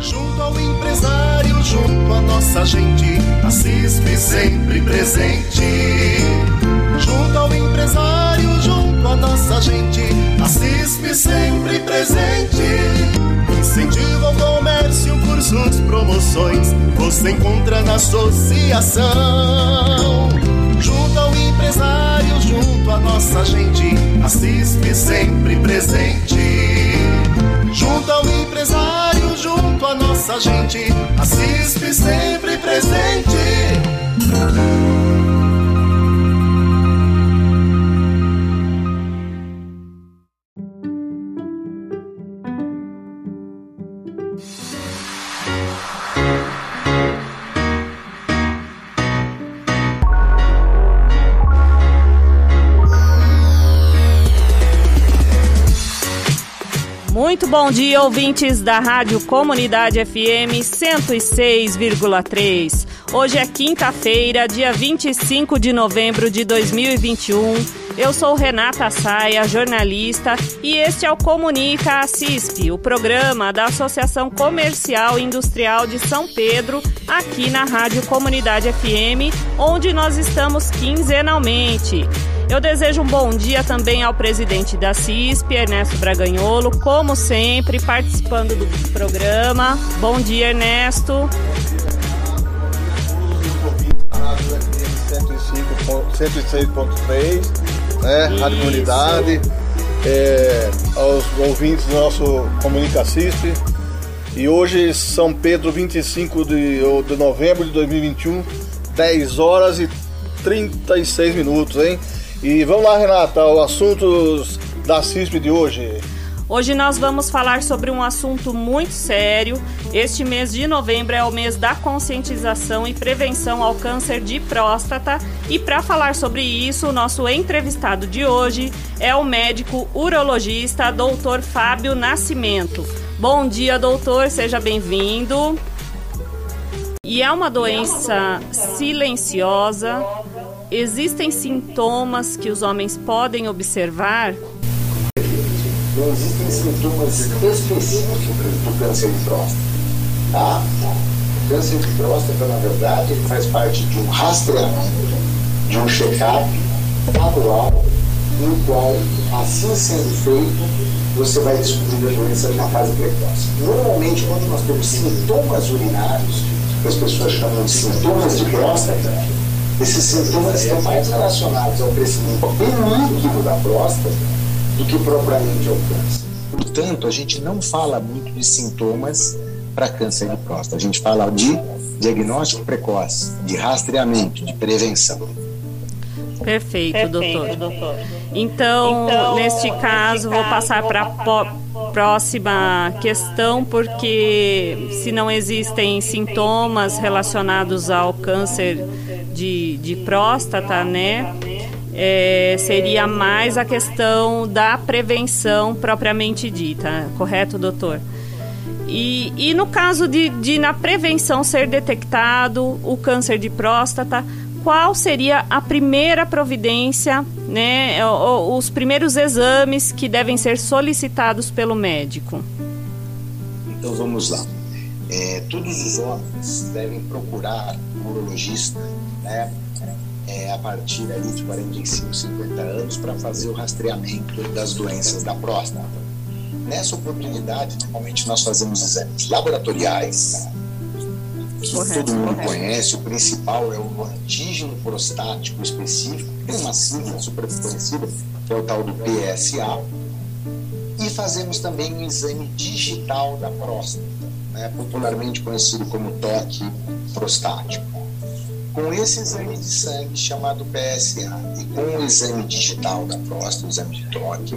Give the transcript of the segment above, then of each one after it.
Junto ao empresário, junto à nossa gente, a CISP sempre presente. Junto ao empresário, junto à nossa gente, a CISP sempre presente. Incentivo ao comércio, cursos, promoções, você encontra na associação. Junto ao empresário, junto à nossa gente, a CISP sempre presente. Empresário, junto à nossa gente, a CISP sempre presente. Muito bom dia, ouvintes da Rádio Comunidade FM 106,3. Hoje é quinta-feira, dia 25 de novembro de 2021. Eu sou Renata Saia, jornalista, e este é o Comunica a CISP, o programa da Associação Comercial e Industrial de São Pedro, aqui na Rádio Comunidade FM, onde nós estamos quinzenalmente. Eu desejo um bom dia também ao presidente da CISP, Ernesto Braganholo, como sempre, participando do programa. Bom dia, Ernesto. 106.3, né? Rádio Comunidade, é, aos ouvintes do nosso Comunica CISP. E hoje, São Pedro, 25 de, de novembro de 2021, 10 horas e 36 minutos, hein? E vamos lá, Renata, o assunto da CISP de hoje. Hoje nós vamos falar sobre um assunto muito sério. Este mês de novembro é o mês da conscientização e prevenção ao câncer de próstata. E para falar sobre isso, o nosso entrevistado de hoje é o médico urologista Dr. Fábio Nascimento. Bom dia, doutor, seja bem-vindo. E é uma doença silenciosa, Existem sintomas que os homens podem observar? Não existem sintomas específicos do câncer de próstata. Tá? O câncer de próstata, na verdade, ele faz parte de um rastreamento, de um check-up anual, no qual, assim sendo feito, você vai descobrir a doença numa fase precoce. Normalmente, quando nós temos sintomas urinários, que as pessoas chamam de sintomas de próstata, esses sintomas estão mais relacionados ao crescimento líquido da próstata do que propriamente ao câncer. Portanto, a gente não fala muito de sintomas para câncer de próstata. A gente fala de diagnóstico precoce, de rastreamento, de prevenção. Perfeito, Perfeito doutor. doutor. Então, então, neste caso, vou passar para a próxima questão, porque se não existem sintomas relacionados ao câncer de, de próstata, né? É, seria mais a questão da prevenção propriamente dita, correto, doutor? E, e no caso de, de na prevenção ser detectado o câncer de próstata, qual seria a primeira providência, né, os primeiros exames que devem ser solicitados pelo médico? Então vamos lá. É, todos os homens devem procurar um urologista né, é, a partir ali de 45, 50 anos para fazer o rastreamento das doenças da próstata. Nessa oportunidade, normalmente nós fazemos exames laboratoriais, que correto, todo mundo correto. conhece. O principal é o antígeno prostático específico, tem uma sigla super conhecida, que é o tal do PSA. E fazemos também um exame digital da próstata, né, popularmente conhecido como toque prostático. Com esse exame de sangue chamado PSA e com o exame digital da próstata, o exame de toque,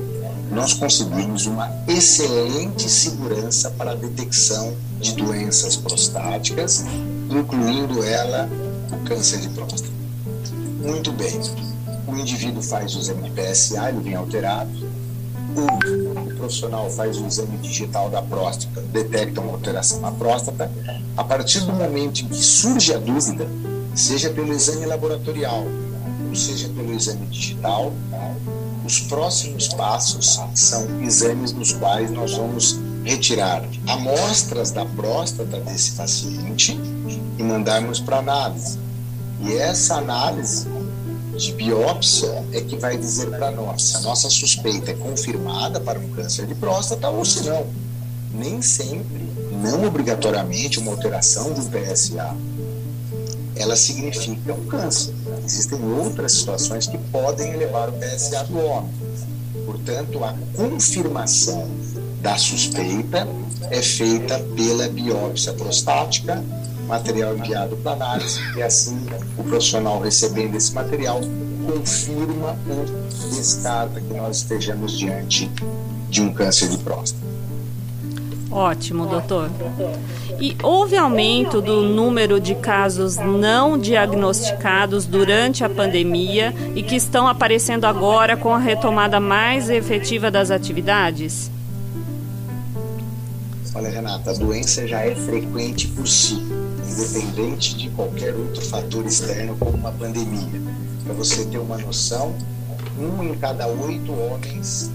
nós conseguimos uma excelente segurança para a detecção de doenças prostáticas, incluindo ela o câncer de próstata. Muito bem, o indivíduo faz o exame de PSA, ele vem alterado, o profissional faz o exame digital da próstata, detecta uma alteração na próstata, a partir do momento em que surge a dúvida, seja pelo exame laboratorial, ou seja pelo exame digital, os próximos passos são exames nos quais nós vamos retirar amostras da próstata desse paciente e mandarmos para análise. E essa análise de biópsia é que vai dizer para nós se a nossa suspeita é confirmada para um câncer de próstata ou se não. Nem sempre, não obrigatoriamente, uma alteração de um PSA ela significa um câncer. Existem outras situações que podem elevar o PSA do homem. Portanto, a confirmação da suspeita é feita pela biópsia prostática, material enviado para análise, e assim o profissional recebendo esse material confirma ou descarta que nós estejamos diante de um câncer de próstata. Ótimo, doutor. E houve aumento do número de casos não diagnosticados durante a pandemia e que estão aparecendo agora com a retomada mais efetiva das atividades? Olha, Renata, a doença já é frequente por si, independente de qualquer outro fator externo, como uma pandemia. Para você ter uma noção, um em cada oito homens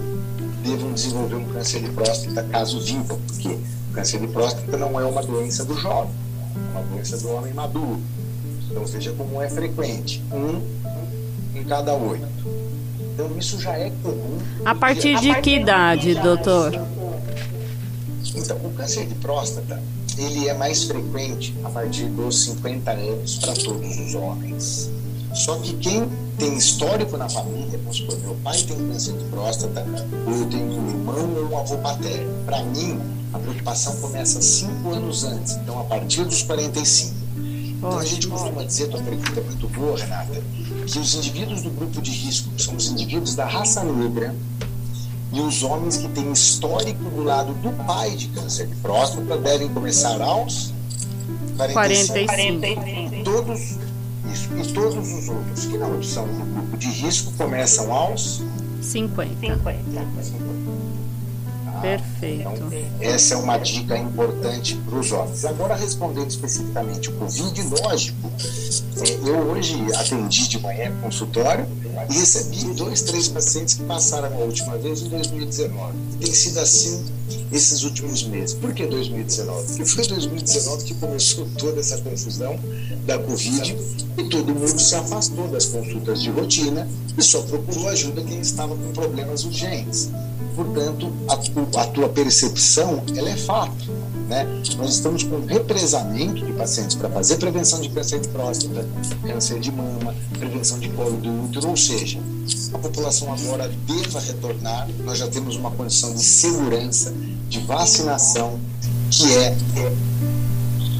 devam desenvolver um câncer de próstata caso vivam, porque o câncer de próstata não é uma doença do jovem, é uma doença do homem maduro. Então veja como é frequente, um em cada oito. Então isso já é comum. A partir de que idade, doutor? Então, o câncer de próstata, ele é mais frequente a partir dos 50 anos para todos os homens. Só que quem tem histórico na família, vamos supor, meu pai tem câncer de próstata, ou eu tenho um irmão ou um avô paterno. Para mim, a preocupação começa cinco anos antes, então a partir dos 45. Então a gente costuma dizer, tua pergunta é muito boa, Renata, que os indivíduos do grupo de risco, que são os indivíduos da raça negra, e os homens que têm histórico do lado do pai de câncer de próstata devem começar aos 45. 45. Todos isso. E todos os outros que não são de risco começam aos 50. 50. Perfeito. Então, essa é uma dica importante para os homens. Agora, respondendo especificamente o Covid, lógico, é, eu hoje atendi de manhã consultório e recebi dois, três pacientes que passaram a última vez em 2019. E tem sido assim esses últimos meses. Por que 2019? Porque foi 2019 que começou toda essa confusão da Covid e todo mundo se afastou das consultas de rotina e só procurou ajuda quem estava com problemas urgentes portanto, a, a tua percepção ela é fato. Né? Nós estamos com represamento de pacientes para fazer prevenção de câncer de próstata, câncer de mama, prevenção de colo do útero, ou seja, a população agora deva retornar. Nós já temos uma condição de segurança, de vacinação, que é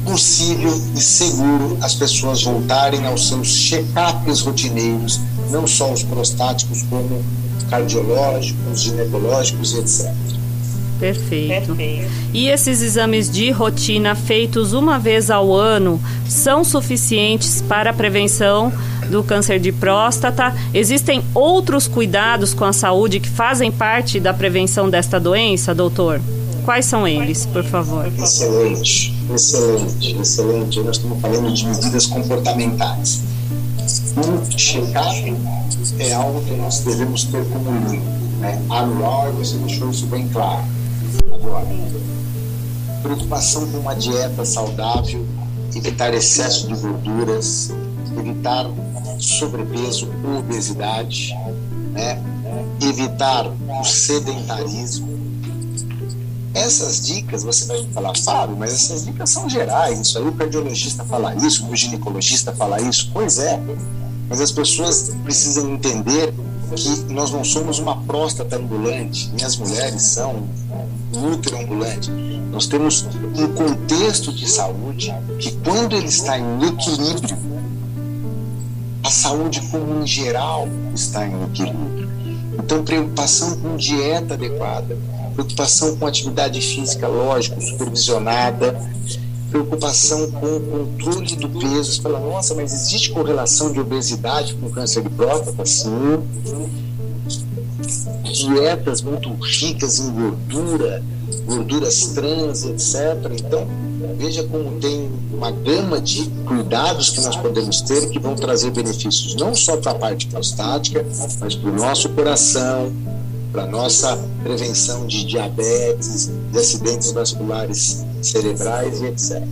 possível e seguro as pessoas voltarem aos seus check-ups rotineiros, não só os prostáticos, como cardiológicos, ginecológicos, etc. Perfeito. Perfeito. E esses exames de rotina feitos uma vez ao ano são suficientes para a prevenção do câncer de próstata? Existem outros cuidados com a saúde que fazem parte da prevenção desta doença, doutor? Quais são eles, por favor? Excelente, excelente, excelente. Nós estamos falando de medidas comportamentais. Um check-up é algo que nós devemos ter como linha. Né? Anual, você deixou isso bem claro. Agora, preocupação com uma dieta saudável, evitar excesso de gorduras, evitar sobrepeso ou obesidade, né? evitar o sedentarismo. Essas dicas, você vai falar, Fábio, mas essas dicas são gerais. Isso aí o cardiologista fala isso, o ginecologista fala isso. Pois é, mas as pessoas precisam entender que nós não somos uma próstata ambulante, nem as mulheres são um útero ambulante. Nós temos um contexto de saúde que, quando ele está em equilíbrio, a saúde como em geral está em equilíbrio. Então, preocupação com dieta adequada, preocupação com atividade física, lógico, supervisionada, preocupação com o controle do peso. Você fala, nossa, mas existe correlação de obesidade com câncer de próstata? Sim. Dietas muito ricas em gordura, gorduras trans, etc. Então, veja como tem uma gama de cuidados que nós podemos ter que vão trazer benefícios não só para a parte prostática, mas para o nosso coração, para nossa prevenção de diabetes, de acidentes vasculares cerebrais e etc.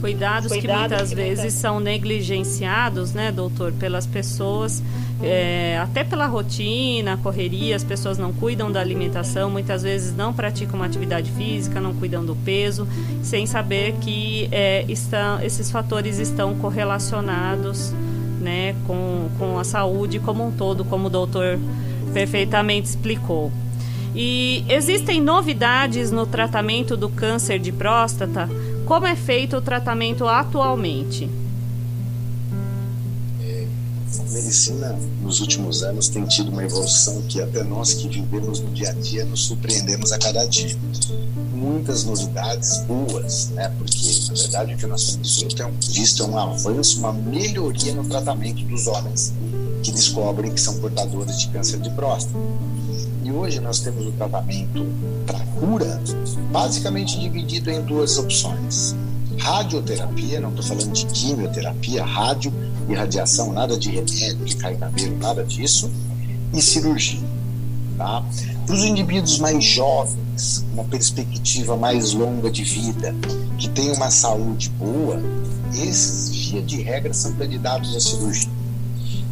Cuidados, que muitas que vezes são negligenciados, né, doutor, pelas pessoas, é, até pela rotina, correria, as pessoas não cuidam da alimentação, muitas vezes não praticam uma atividade física, não cuidam do peso, sem saber que é, estão, esses fatores estão correlacionados né, com, com a saúde como um todo, como o doutor perfeitamente explicou. E existem novidades no tratamento do câncer de próstata? Como é feito o tratamento atualmente? É, a medicina nos últimos anos tem tido uma evolução que até nós que vivemos no dia a dia nos surpreendemos a cada dia. Muitas novidades boas, né? Porque na verdade o que nós temos visto é um avanço, uma melhoria no tratamento dos homens que descobrem que são portadores de câncer de próstata. E hoje nós temos o tratamento para cura basicamente dividido em duas opções. Radioterapia, não estou falando de quimioterapia, rádio e radiação, nada de remédio que cai cabelo, nada disso, e cirurgia. Tá? Para os indivíduos mais jovens, uma perspectiva mais longa de vida, que têm uma saúde boa, esses, via de regra, são candidatos à cirurgia.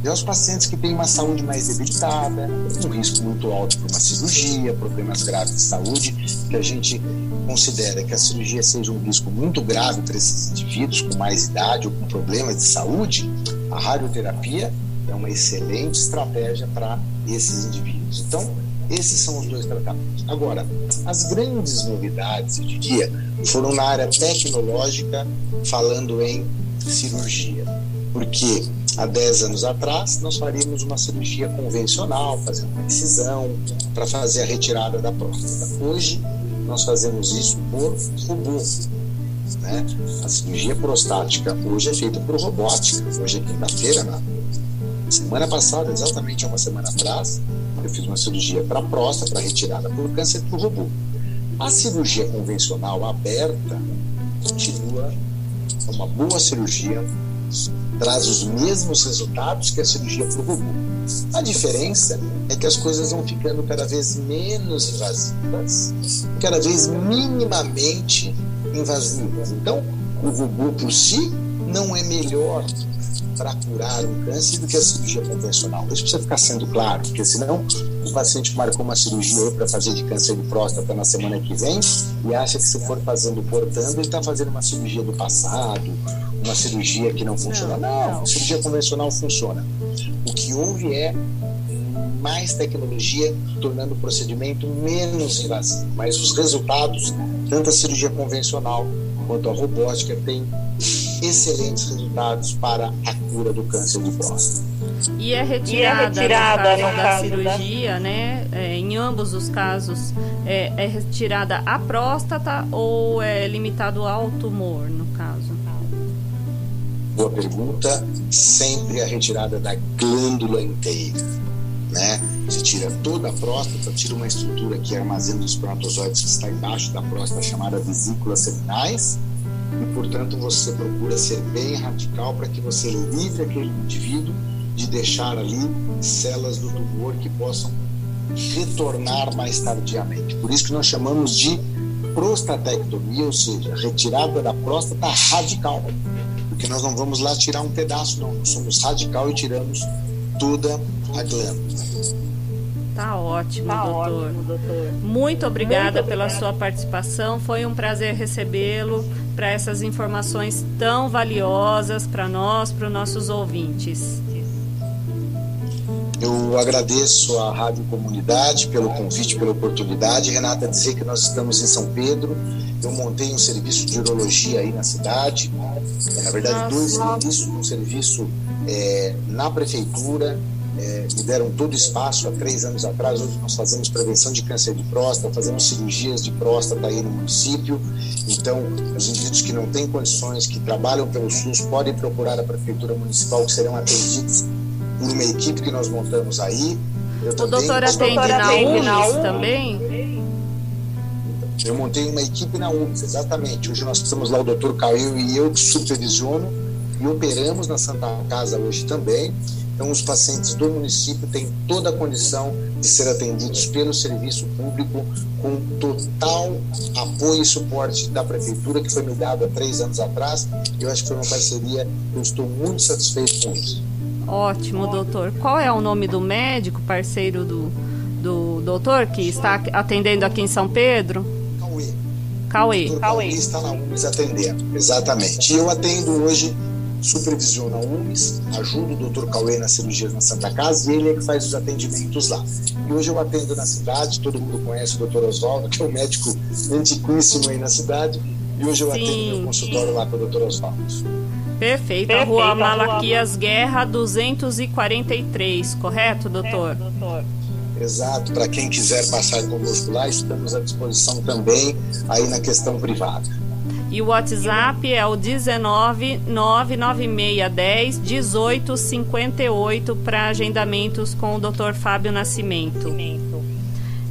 E aos pacientes que têm uma saúde mais debilitada, um risco muito alto para uma cirurgia, problemas graves de saúde, que a gente considera que a cirurgia seja um risco muito grave para esses indivíduos com mais idade ou com problemas de saúde, a radioterapia é uma excelente estratégia para esses indivíduos. Então, esses são os dois tratamentos. Agora, as grandes novidades, eu diria, foram na área tecnológica, falando em cirurgia. Porque há 10 anos atrás, nós faríamos uma cirurgia convencional, fazendo uma incisão, para fazer a retirada da próstata. Hoje, nós fazemos isso por robô. Né? A cirurgia prostática hoje é feita por robótica. Hoje é quinta-feira, na semana passada, exatamente uma semana atrás, eu fiz uma cirurgia para próstata, para retirada por câncer por robô. A cirurgia convencional aberta continua uma boa cirurgia traz os mesmos resultados que a cirurgia robô. A diferença é que as coisas vão ficando cada vez menos invasivas, cada vez minimamente invasivas. Então, o robô por si não é melhor para curar um câncer do que a cirurgia convencional. Isso precisa ficar sendo claro, porque senão o paciente marcou uma cirurgia para fazer de câncer de próstata na semana que vem e acha que se for fazendo portando, ele está fazendo uma cirurgia do passado, uma cirurgia que não funciona. Não, não, a cirurgia convencional funciona. O que houve é mais tecnologia tornando o procedimento menos invasivo, mas os resultados, tanto a cirurgia convencional quanto a robótica, têm excelentes resultados para a cura do câncer de próstata. E é retirada, e é retirada no caso, no da cirurgia, da... né? É, em ambos os casos, é, é, retirada a próstata ou é limitado ao tumor, no caso? Boa pergunta. Sempre a retirada da glândula inteira, né? Você tira toda a próstata, tira uma estrutura que armazena os espermatozoides que está embaixo da próstata, chamada vesículas seminais, e portanto você procura ser bem radical para que você livre aquele indivíduo de deixar ali células do tumor que possam retornar mais tardiamente. Por isso que nós chamamos de prostatectomia, ou seja, retirada da próstata radical. Porque nós não vamos lá tirar um pedaço, não. Nós somos radical e tiramos toda a glândula. Tá ótimo, tá doutor. Ótimo, doutor. Muito obrigada Muito pela sua participação. Foi um prazer recebê-lo para essas informações tão valiosas para nós, para os nossos ouvintes. Eu agradeço à Rádio Comunidade pelo convite, pela oportunidade. Renata, dizer que nós estamos em São Pedro. Eu montei um serviço de urologia aí na cidade. Na verdade, dois serviços. Um serviço é, na prefeitura é, me deram todo espaço há três anos atrás. Hoje nós fazemos prevenção de câncer de próstata, fazemos cirurgias de próstata aí no município. Então, os indivíduos que não têm condições, que trabalham pelo SUS, podem procurar a Prefeitura Municipal, que serão atendidos por uma equipe que nós montamos aí. Eu o também, doutor atende na UMS também? Eu montei uma equipe na UMS, exatamente. Hoje nós estamos lá, o doutor Caio e eu, que supervisiono, e operamos na Santa Casa hoje também Então, os pacientes do município têm toda a condição de ser atendidos pelo serviço público com total apoio e suporte da prefeitura, que foi me dado há três anos atrás. Eu acho que foi uma parceria, eu estou muito satisfeito com isso. Ótimo, doutor. Qual é o nome do médico, parceiro do, do doutor, que está atendendo aqui em São Pedro? Cauê. Cauê. O Cauê está na UMES atendendo, exatamente. E eu atendo hoje, supervisiono a UMES, ajudo o doutor Cauê nas cirurgias na Santa Casa e ele é que faz os atendimentos lá. E hoje eu atendo na cidade, todo mundo conhece o doutor Oswaldo, que é um médico antiquíssimo aí na cidade, e hoje eu Sim. atendo meu consultório lá com o doutor Oswaldo. Perfeito. Perfeito. A rua Malaquias Guerra 243, correto, doutor? É, doutor. Exato. Para quem quiser passar conosco lá, estamos à disposição também aí na questão privada. E o WhatsApp é o 19 99610 1858 para agendamentos com o Dr. Fábio Nascimento.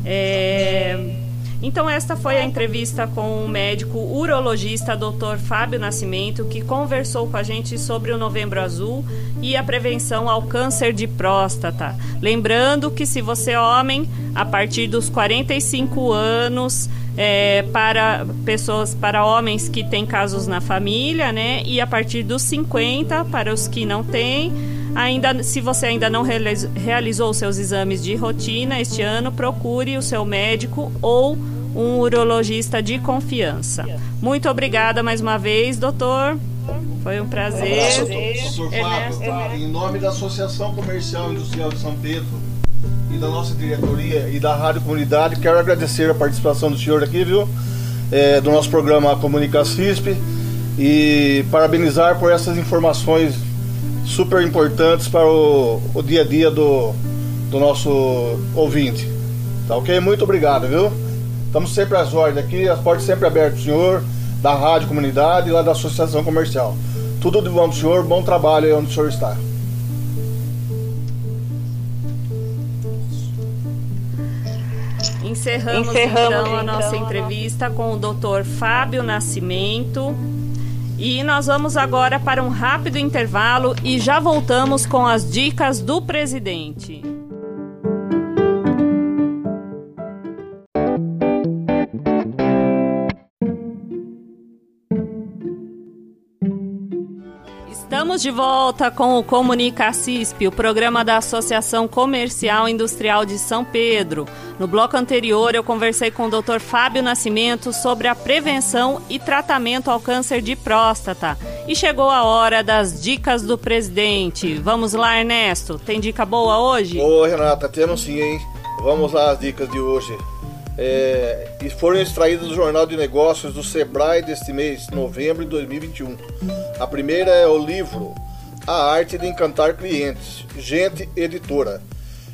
É... Então, esta foi a entrevista com o médico urologista Dr. Fábio Nascimento, que conversou com a gente sobre o Novembro Azul e a prevenção ao câncer de próstata. Lembrando que, se você é homem, a partir dos 45 anos, é, para pessoas, para homens que têm casos na família, né? E a partir dos 50, para os que não têm. Ainda, se você ainda não realizou seus exames de rotina este ano, procure o seu médico ou um urologista de confiança. Muito obrigada mais uma vez, doutor. Foi um prazer. Um abraço, doutor Fábio, em nome da Associação Comercial Industrial de São Pedro e da nossa diretoria e da Rádio Comunidade, quero agradecer a participação do senhor aqui, viu? É, do nosso programa Comunica CISP e parabenizar por essas informações super importantes para o, o dia a dia do, do nosso ouvinte. Tá ok? Muito obrigado, viu? Estamos sempre às ordens aqui, as portas sempre abertas, senhor, da Rádio Comunidade e lá da Associação Comercial. Tudo de bom, senhor, bom trabalho aí onde o senhor está. Encerramos, Encerramos então, a nossa então, entrevista com o Dr. Fábio Nascimento. E nós vamos agora para um rápido intervalo e já voltamos com as dicas do presidente. Estamos de volta com o Comunica CISP, o programa da Associação Comercial Industrial de São Pedro. No bloco anterior, eu conversei com o Dr. Fábio Nascimento sobre a prevenção e tratamento ao câncer de próstata. E chegou a hora das dicas do presidente. Vamos lá, Ernesto. Tem dica boa hoje? Ô, Renata, temos sim, hein? Vamos lá as dicas de hoje. É, e foram extraídas do Jornal de Negócios do Sebrae deste mês, novembro de 2021. A primeira é o livro A Arte de Encantar Clientes, Gente Editora.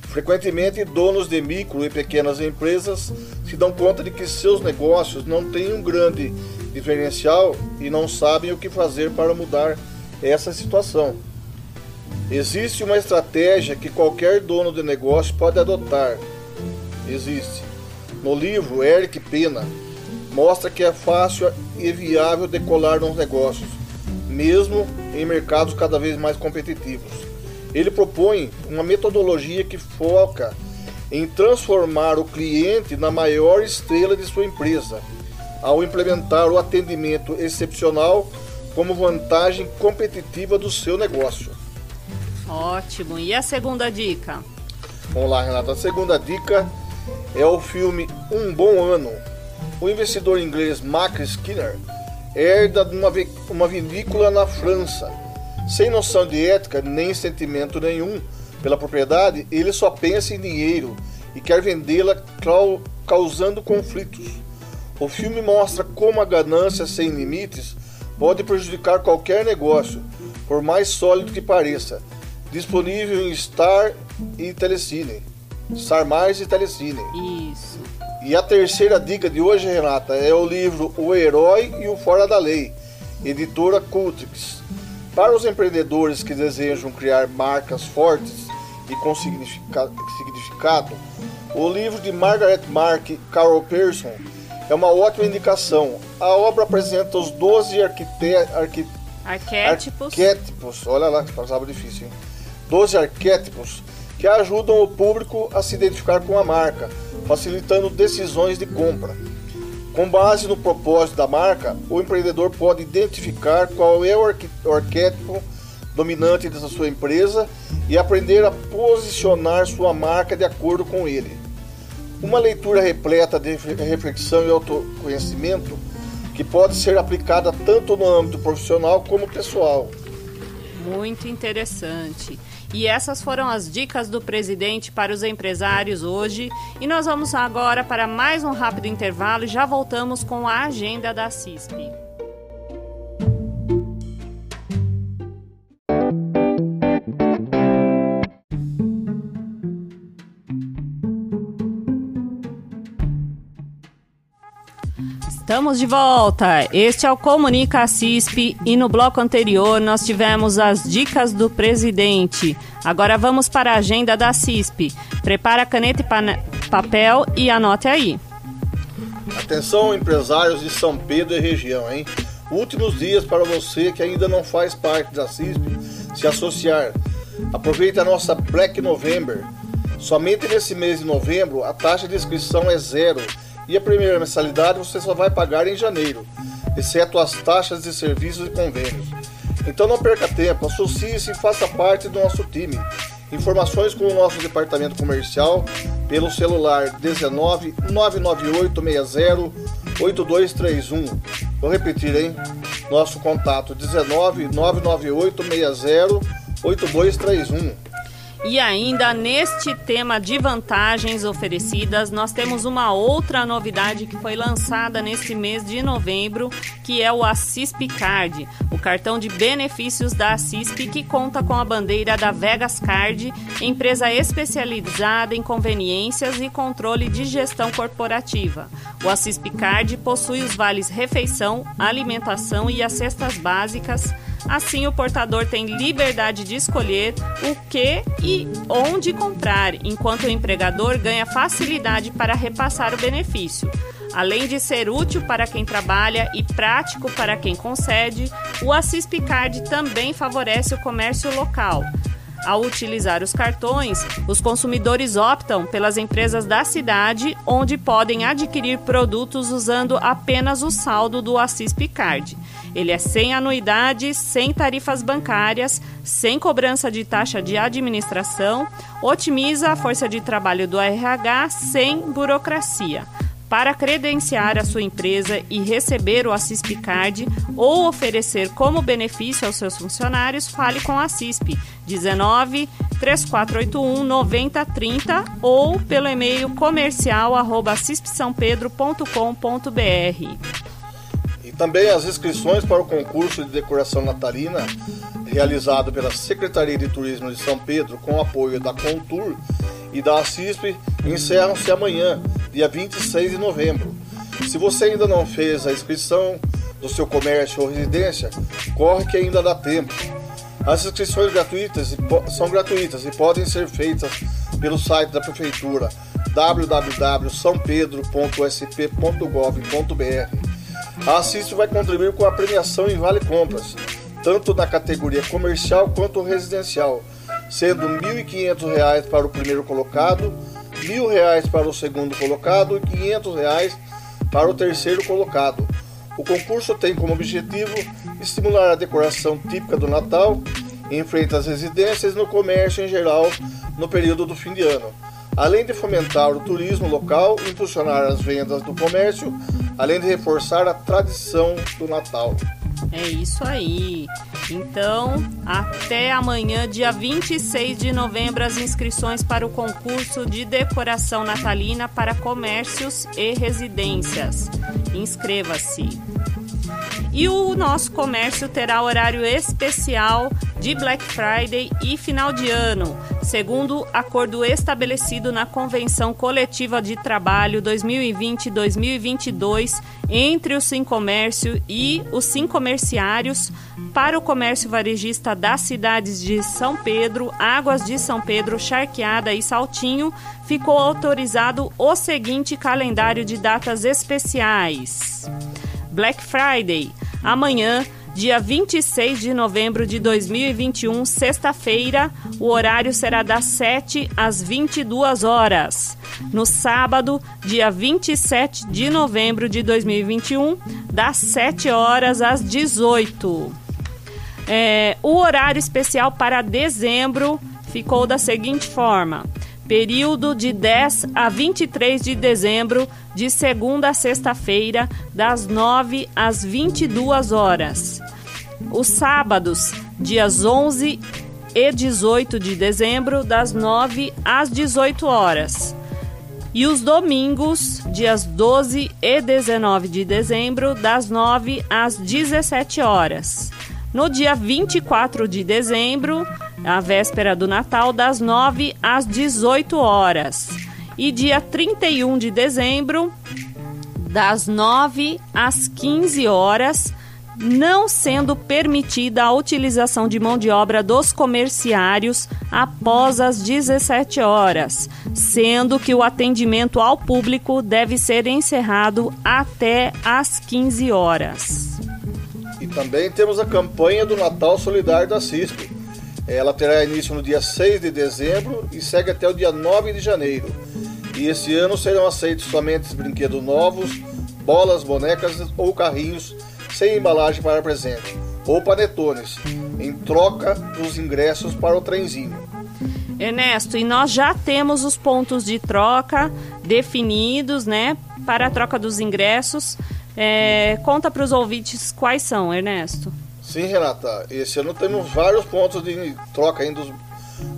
Frequentemente, donos de micro e pequenas empresas se dão conta de que seus negócios não têm um grande diferencial e não sabem o que fazer para mudar essa situação. Existe uma estratégia que qualquer dono de negócio pode adotar. Existe no livro, Eric Pena mostra que é fácil e viável decolar nos negócios, mesmo em mercados cada vez mais competitivos. Ele propõe uma metodologia que foca em transformar o cliente na maior estrela de sua empresa, ao implementar o atendimento excepcional como vantagem competitiva do seu negócio. Ótimo. E a segunda dica? Vamos lá, Renata. A segunda dica é o filme Um Bom Ano. O investidor inglês Max Skinner herda uma, uma vinícola na França. Sem noção de ética nem sentimento nenhum pela propriedade, ele só pensa em dinheiro e quer vendê-la causando conflitos. O filme mostra como a ganância sem limites pode prejudicar qualquer negócio, por mais sólido que pareça. Disponível em Star e Telecine. Sarmais e Telecine. Isso. E a terceira dica de hoje, Renata, é o livro O Herói e o Fora da Lei, editora Cultrix. Para os empreendedores que desejam criar marcas fortes e com significado, o livro de Margaret Mark e Carol Pearson é uma ótima indicação. A obra apresenta os 12 arquite... arqui... arquétipos. arquétipos, olha lá, palavra difícil, hein? 12 arquétipos que ajudam o público a se identificar com a marca, facilitando decisões de compra. Com base no propósito da marca, o empreendedor pode identificar qual é o arquétipo dominante dessa sua empresa e aprender a posicionar sua marca de acordo com ele. Uma leitura repleta de reflexão e autoconhecimento que pode ser aplicada tanto no âmbito profissional como pessoal. Muito interessante. E essas foram as dicas do presidente para os empresários hoje. E nós vamos agora para mais um rápido intervalo e já voltamos com a agenda da CISP. Estamos de volta. Este é o Comunica CISP e no bloco anterior nós tivemos as dicas do presidente. Agora vamos para a agenda da CISP. Prepara caneta e papel e anote aí. Atenção, empresários de São Pedro e região, hein? Últimos dias para você que ainda não faz parte da CISP se associar. Aproveite a nossa Black November. Somente nesse mês de novembro a taxa de inscrição é zero e a primeira mensalidade você só vai pagar em janeiro, exceto as taxas de serviços e convênios. Então não perca tempo, associe-se e faça parte do nosso time. Informações com o nosso departamento comercial pelo celular 19 99860 8231. Vou repetir, hein? Nosso contato 19 99860 8231. E ainda neste tema de vantagens oferecidas, nós temos uma outra novidade que foi lançada neste mês de novembro, que é o Assisp Card, o cartão de benefícios da Assisp que conta com a bandeira da Vegas Card, empresa especializada em conveniências e controle de gestão corporativa. O Assisp Card possui os vales refeição, alimentação e as cestas básicas Assim, o portador tem liberdade de escolher o que e onde comprar, enquanto o empregador ganha facilidade para repassar o benefício. Além de ser útil para quem trabalha e prático para quem concede, o Assis Picard também favorece o comércio local. Ao utilizar os cartões, os consumidores optam pelas empresas da cidade, onde podem adquirir produtos usando apenas o saldo do Assis Picard. Ele é sem anuidade, sem tarifas bancárias, sem cobrança de taxa de administração, otimiza a força de trabalho do RH sem burocracia. Para credenciar a sua empresa e receber o Assisp Card ou oferecer como benefício aos seus funcionários, fale com a Assisp 19 3481 9030 ou pelo e-mail comercial arroba E também as inscrições para o concurso de decoração natalina realizado pela Secretaria de Turismo de São Pedro com apoio da Contour e da Assisp encerram-se amanhã, dia 26 de novembro. Se você ainda não fez a inscrição do seu comércio ou residência, corre que ainda dá tempo. As inscrições gratuitas são gratuitas e podem ser feitas pelo site da prefeitura www.sampedro.sp.gov.br. A Assist vai contribuir com a premiação em Vale Compras, tanto na categoria comercial quanto residencial sendo R$ 1.500 para o primeiro colocado, R$ 1.000 para o segundo colocado e R$ 500 para o terceiro colocado. O concurso tem como objetivo estimular a decoração típica do Natal em frente às residências e no comércio em geral no período do fim de ano, além de fomentar o turismo local, impulsionar as vendas do comércio, além de reforçar a tradição do Natal. É isso aí. Então, até amanhã, dia 26 de novembro, as inscrições para o concurso de decoração natalina para comércios e residências. Inscreva-se. E o nosso comércio terá horário especial de Black Friday e final de ano, segundo acordo estabelecido na Convenção Coletiva de Trabalho 2020-2022 entre o Sim Comércio e os Sim Comerciários para o comércio varejista das cidades de São Pedro, Águas de São Pedro, Charqueada e Saltinho, ficou autorizado o seguinte calendário de datas especiais. Black Friday, amanhã, dia 26 de novembro de 2021, sexta-feira. O horário será das 7 às 22 horas. No sábado, dia 27 de novembro de 2021, das 7 horas às 18. É, o horário especial para dezembro ficou da seguinte forma: período de 10 a 23 de dezembro, de segunda a sexta-feira, das 9 às 22 horas. Os sábados, dias 11 e 18 de dezembro, das 9 às 18 horas. E os domingos, dias 12 e 19 de dezembro, das 9 às 17 horas. No dia 24 de dezembro, a véspera do Natal, das 9 às 18 horas. E dia 31 de dezembro, das 9 às 15 horas, não sendo permitida a utilização de mão de obra dos comerciários após as 17 horas, sendo que o atendimento ao público deve ser encerrado até às 15 horas. Também temos a campanha do Natal Solidário da CISP ela terá início no dia 6 de dezembro e segue até o dia 9 de janeiro. E esse ano serão aceitos somente brinquedos novos, bolas, bonecas ou carrinhos sem embalagem para presente, ou panetones, em troca dos ingressos para o trenzinho. Ernesto, e nós já temos os pontos de troca definidos, né, para a troca dos ingressos. É, conta para os ouvintes quais são, Ernesto. Sim, Renata. Esse ano temos vários pontos de troca ainda dos,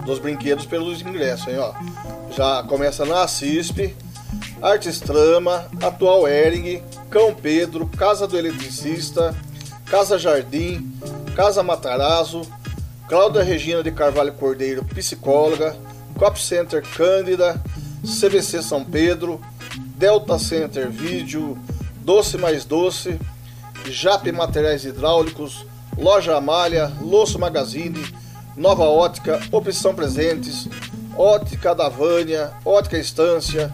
dos brinquedos pelos ingressos, hein, ó. Já começa na CISP, Artes Trama, Atual Ering, Cão Pedro, Casa do Eletricista, Casa Jardim, Casa Matarazzo, Cláudia Regina de Carvalho Cordeiro, psicóloga, Cop Center Cândida, CBC São Pedro, Delta Center Vídeo, Doce Mais Doce, Jap Materiais Hidráulicos, Loja Amália, Losso Magazine, Nova Ótica, Opção Presentes, Ótica da Vânia, Ótica Estância,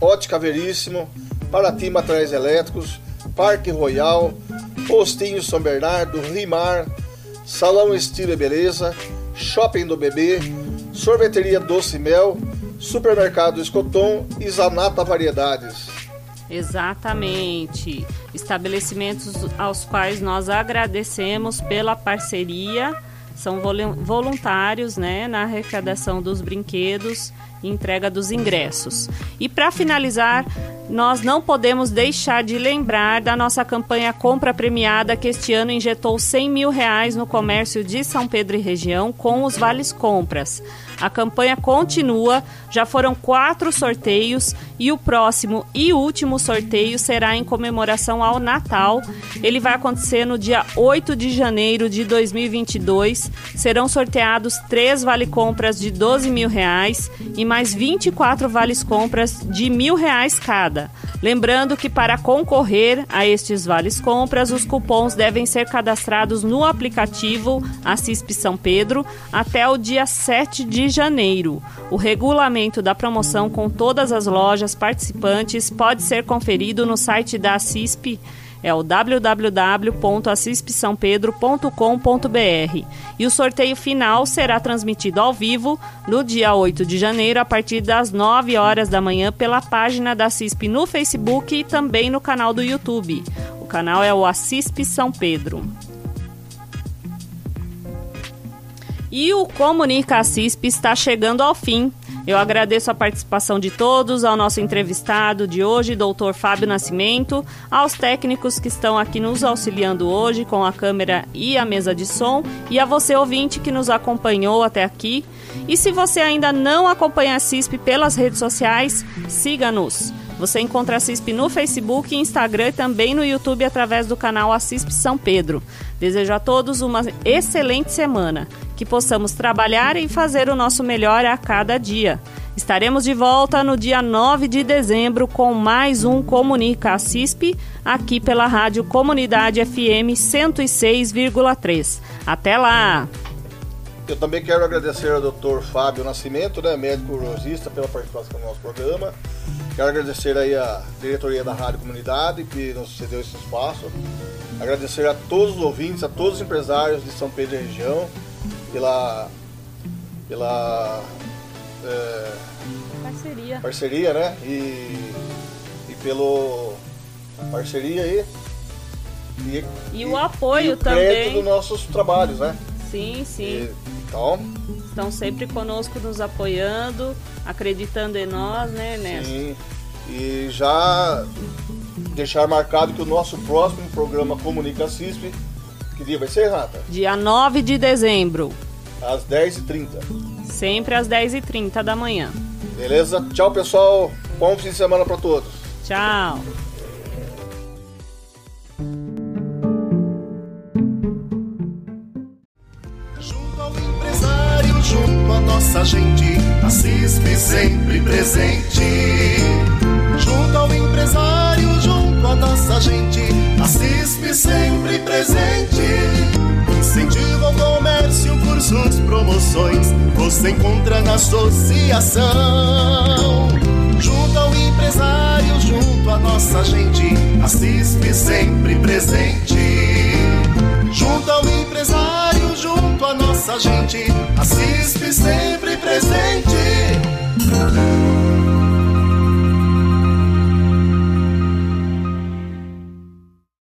Ótica Veríssimo, Paraty Materiais Elétricos, Parque Royal, Postinho São Bernardo, Rimar, Salão Estilo e Beleza, Shopping do Bebê, Sorveteria Doce Mel, Supermercado Escoton e Zanata Variedades. Exatamente. Estabelecimentos aos quais nós agradecemos pela parceria, são voluntários né, na arrecadação dos brinquedos e entrega dos ingressos. E para finalizar, nós não podemos deixar de lembrar da nossa campanha Compra Premiada, que este ano injetou 100 mil reais no comércio de São Pedro e região com os vales compras. A campanha continua, já foram quatro sorteios e o próximo e último sorteio será em comemoração ao Natal. Ele vai acontecer no dia 8 de janeiro de 2022. Serão sorteados três vale-compras de 12 mil reais e mais 24 vales-compras de mil reais cada. Lembrando que para concorrer a estes vales compras, os cupons devem ser cadastrados no aplicativo Assisp São Pedro até o dia 7 de janeiro. O regulamento da promoção com todas as lojas participantes pode ser conferido no site da Assisp é o www.assispsampedro.com.br. E o sorteio final será transmitido ao vivo no dia 8 de janeiro, a partir das 9 horas da manhã, pela página da CISP no Facebook e também no canal do YouTube. O canal é o Assisp São Pedro. E o Comunica CISP está chegando ao fim. Eu agradeço a participação de todos, ao nosso entrevistado de hoje, doutor Fábio Nascimento, aos técnicos que estão aqui nos auxiliando hoje com a câmera e a mesa de som, e a você ouvinte que nos acompanhou até aqui. E se você ainda não acompanha a CISP pelas redes sociais, siga-nos. Você encontra a CISP no Facebook, Instagram e também no YouTube através do canal Assisp São Pedro. Desejo a todos uma excelente semana, que possamos trabalhar e fazer o nosso melhor a cada dia. Estaremos de volta no dia 9 de dezembro com mais um Comunica a CISP, aqui pela Rádio Comunidade FM 106,3. Até lá! Eu também quero agradecer ao Dr. Fábio Nascimento, né, médico urologista, pela participação no nosso programa. Quero agradecer aí a diretoria da Rádio Comunidade que nos cedeu esse espaço Agradecer a todos os ouvintes, a todos os empresários de São Pedro e região pela pela é, parceria, parceria, né? E, e pelo parceria aí e, e, e o apoio e o também dos nossos trabalhos, né? Sim, sim. então estão sempre conosco nos apoiando, acreditando em nós, né, Neto? Sim. E já deixar marcado que o nosso próximo programa Comunica CISP, que dia vai ser, Renata? Dia 9 de dezembro. Às 10h30. Sempre às 10h30 da manhã. Beleza? Tchau, pessoal. Bom fim de semana para todos. Tchau. Junto ao empresário, junto à nossa gente, a CISP sempre presente. se encontra na associação. Junto ao empresário, junto à nossa gente, a CISP sempre presente. Junto ao empresário, junto à nossa gente, a CISP sempre presente.